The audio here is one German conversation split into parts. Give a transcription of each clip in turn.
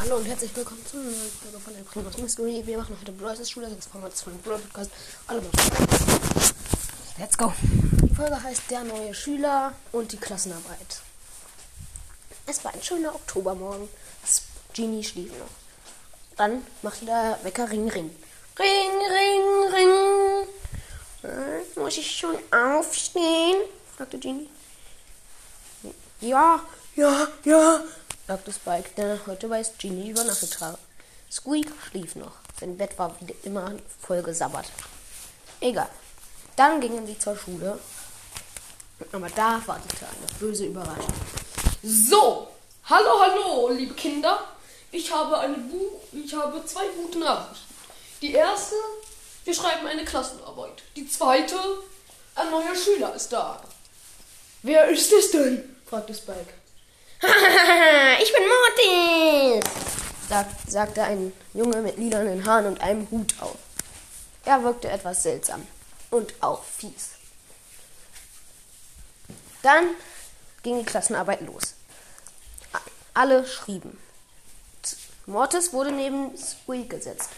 Hallo und herzlich willkommen zum neuen Folge von der Primus Mystery. Wir machen heute Bros. Schule, das Format von Brawl Podcast. Alle mal. Let's go. Die Folge heißt Der neue Schüler und die Klassenarbeit. Es war ein schöner Oktobermorgen. Genie schlief noch. Dann machte der Wecker Ring, Ring. Ring, Ring, Ring. Äh, muss ich schon aufstehen? fragte Genie. Ja, ja, ja, sagte Spike, der heute bei Genie übernachtet habe. Squeak schlief noch. Sein Bett war wie immer voll gesabbert. Egal. Dann gingen sie zur Schule. Aber da wartete eine böse Überraschung. So, hallo, hallo, liebe Kinder. Ich habe eine Bu ich habe zwei gute Nachrichten. Die erste, wir schreiben eine Klassenarbeit. Die zweite, ein neuer Schüler ist da. Wer ist es denn? fragte Spike. ich bin Mortis, sagt, sagte ein Junge mit lilanen Haaren und einem Hut auf. Er wirkte etwas seltsam und auch fies. Dann ging die Klassenarbeit los. Alle schrieben. Mortis wurde neben Squeak gesetzt.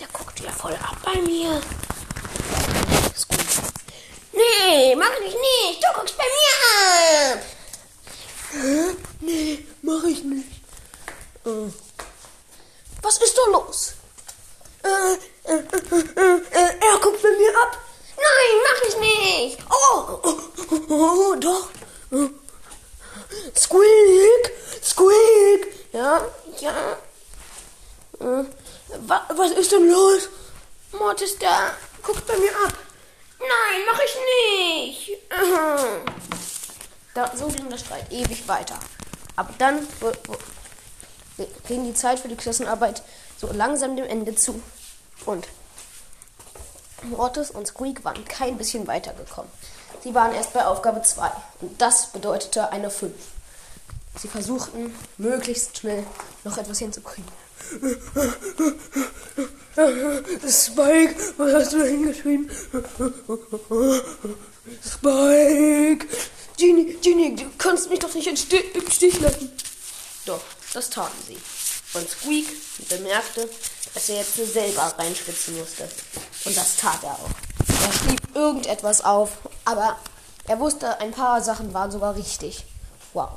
Der guckt ja voll ab bei mir. Squeak. Nee, mach ich nicht. Du guckst bei mir ab. Nee, mach ich nicht. Äh, was ist da los? Äh, äh, er guckt bei mir ab. Nein, mach ich nicht. Oh, oh, oh, oh doch. Squeak, Squeak. Ja, ja. Was, was ist denn los? Mord ist da. Guckt bei mir ab. Nein, mach ich nicht. Da, so ging der Streit ewig weiter. Aber dann ging die Zeit für die Klassenarbeit so langsam dem Ende zu. Und Mortis und Squeak waren kein bisschen weitergekommen. Sie waren erst bei Aufgabe 2 und das bedeutete eine 5. Sie versuchten möglichst schnell noch etwas hinzukriegen. Spike, was hast du hingeschrieben? Spike, Genie, Genie, du kannst mich doch nicht im Stich lassen. Doch, das taten sie. Und Squeak bemerkte, dass er jetzt selber reinschwitzen musste. Und das tat er auch. Er schrieb irgendetwas auf, aber er wusste, ein paar Sachen waren sogar richtig. Wow.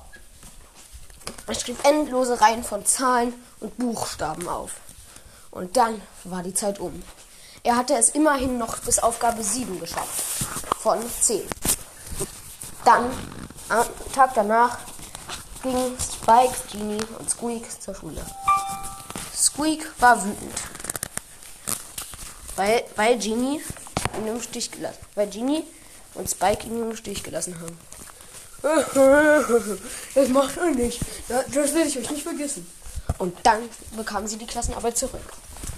Er schrieb endlose Reihen von Zahlen und Buchstaben auf. Und dann war die Zeit um. Er hatte es immerhin noch bis Aufgabe 7 geschafft. Von 10. Dann, am Tag danach, gingen Spike, Genie und Squeak zur Schule. Squeak war wütend. Weil, weil Genie ihn im Stich gelassen. Weil Genie und Spike ihn im Stich gelassen haben. Das macht er nicht. Das will ich euch nicht vergessen. Und dann bekamen sie die Klassenarbeit zurück.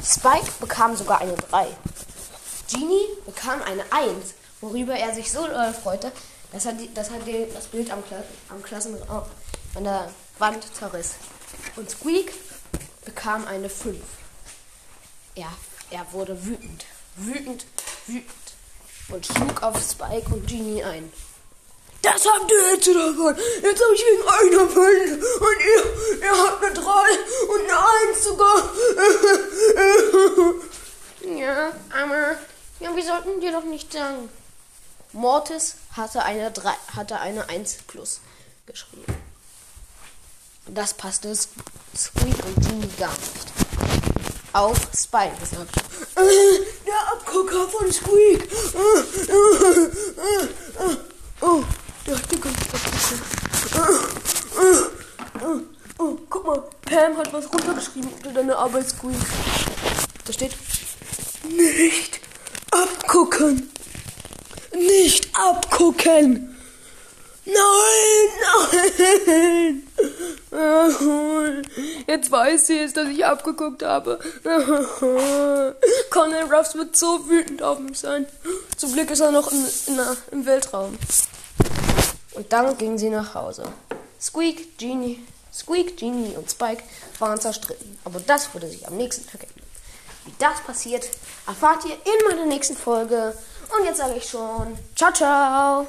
Spike bekam sogar eine 3. Genie bekam eine 1, worüber er sich so doll freute, dass er, die, dass er die, das Bild am, Kla am Klassenraum an der Wand zerriss. Und Squeak bekam eine 5. Er, er wurde wütend, wütend, wütend und schlug auf Spike und Genie ein. Das habt ihr jetzt davon. Jetzt habe ich wegen einer 5 und ihr, ihr habt eine 3 und eine 1 sogar. ja, aber ja, wir sollten dir doch nicht sagen. Mortis hatte eine 3, hatte eine 1 plus geschrieben. Das passte Squeak und Genie gar nicht. Auch Spike gesagt. Der Abgucker von Squeak. Oh, der ganze oh, oh, guck mal, Pam hat was runtergeschrieben unter deine Arbeit, Squeak. Da steht nicht abgucken. Nicht abgucken. Nein, nein. Jetzt weiß sie es, dass ich abgeguckt habe. Colonel Ruffs wird so wütend auf mich sein. Zum Glück ist er noch in, in, im Weltraum. Und dann ging sie nach Hause. Squeak, Genie, Squeak, Genie und Spike waren zerstritten. Aber das wurde sich am nächsten Tag ändern. Wie das passiert, erfahrt ihr in meiner nächsten Folge. Und jetzt sage ich schon, ciao, ciao.